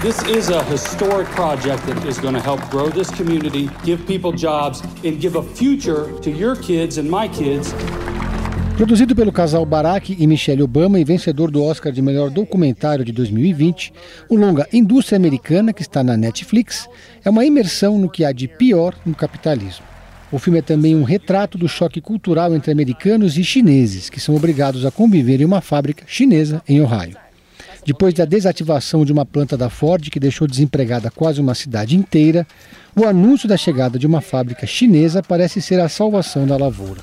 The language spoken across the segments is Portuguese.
This is a historic project that is going to help grow this community, give people jobs, and give a future to your kids and my kids. Produzido pelo casal Barack e Michelle Obama e vencedor do Oscar de melhor documentário de 2020, o longa Indústria Americana, que está na Netflix, é uma imersão no que há de pior no capitalismo. O filme é também um retrato do choque cultural entre americanos e chineses, que são obrigados a conviver em uma fábrica chinesa em Ohio. Depois da desativação de uma planta da Ford que deixou desempregada quase uma cidade inteira, o anúncio da chegada de uma fábrica chinesa parece ser a salvação da lavoura.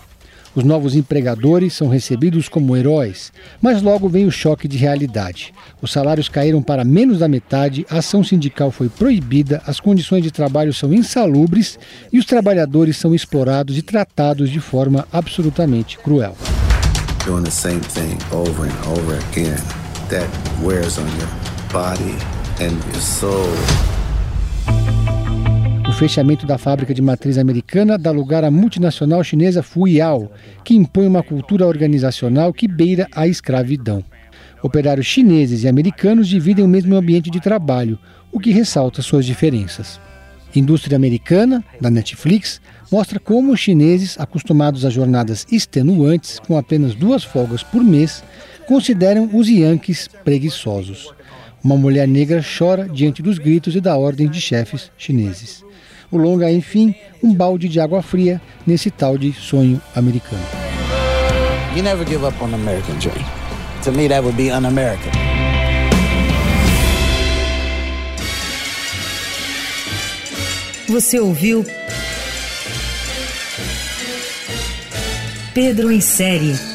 Os novos empregadores são recebidos como heróis, mas logo vem o choque de realidade. Os salários caíram para menos da metade, a ação sindical foi proibida, as condições de trabalho são insalubres e os trabalhadores são explorados e tratados de forma absolutamente cruel. Doing the same thing over and over again that wears on your body and your soul. O fechamento da fábrica de matriz americana dá lugar à multinacional chinesa Fuyao, que impõe uma cultura organizacional que beira a escravidão. Operários chineses e americanos dividem o mesmo ambiente de trabalho, o que ressalta suas diferenças. Indústria Americana, da Netflix, mostra como os chineses, acostumados a jornadas extenuantes com apenas duas folgas por mês, consideram os Yankees preguiçosos. Uma mulher negra chora diante dos gritos e da ordem de chefes chineses. O longa é, enfim, um balde de água fria nesse tal de sonho americano. You never give up on the American dream. To me that would be un-American. Você ouviu Pedro em série.